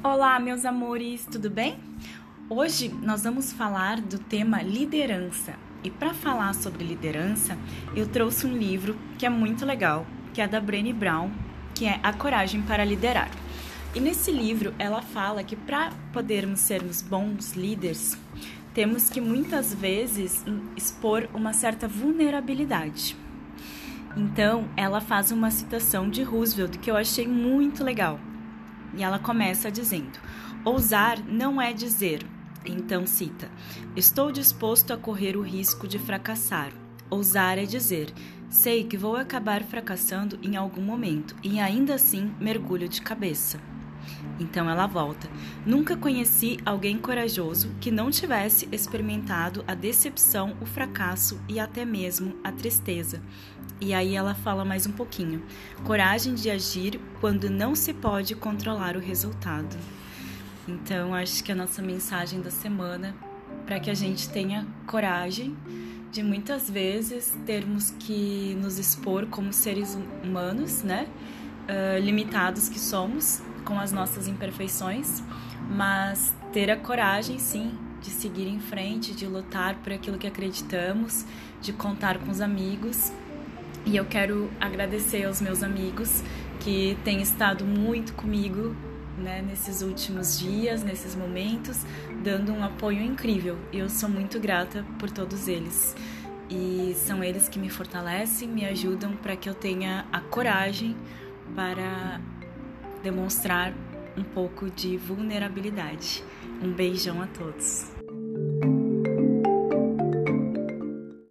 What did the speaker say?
Olá, meus amores, tudo bem? Hoje nós vamos falar do tema liderança. E para falar sobre liderança, eu trouxe um livro que é muito legal, que é da Brené Brown, que é A Coragem para Liderar. E nesse livro ela fala que para podermos sermos bons líderes, temos que muitas vezes expor uma certa vulnerabilidade. Então, ela faz uma citação de Roosevelt que eu achei muito legal. E ela começa dizendo: Ousar não é dizer. Então cita: Estou disposto a correr o risco de fracassar. Ousar é dizer: Sei que vou acabar fracassando em algum momento e ainda assim mergulho de cabeça. Então ela volta. Nunca conheci alguém corajoso que não tivesse experimentado a decepção, o fracasso e até mesmo a tristeza. E aí ela fala mais um pouquinho. Coragem de agir quando não se pode controlar o resultado. Então acho que a nossa mensagem da semana para que a gente tenha coragem de muitas vezes termos que nos expor como seres humanos, né? Uh, limitados que somos com as nossas imperfeições, mas ter a coragem, sim, de seguir em frente, de lutar por aquilo que acreditamos, de contar com os amigos. E eu quero agradecer aos meus amigos que têm estado muito comigo né, nesses últimos dias, nesses momentos, dando um apoio incrível. Eu sou muito grata por todos eles. E são eles que me fortalecem, me ajudam para que eu tenha a coragem para demonstrar um pouco de vulnerabilidade. Um beijão a todos.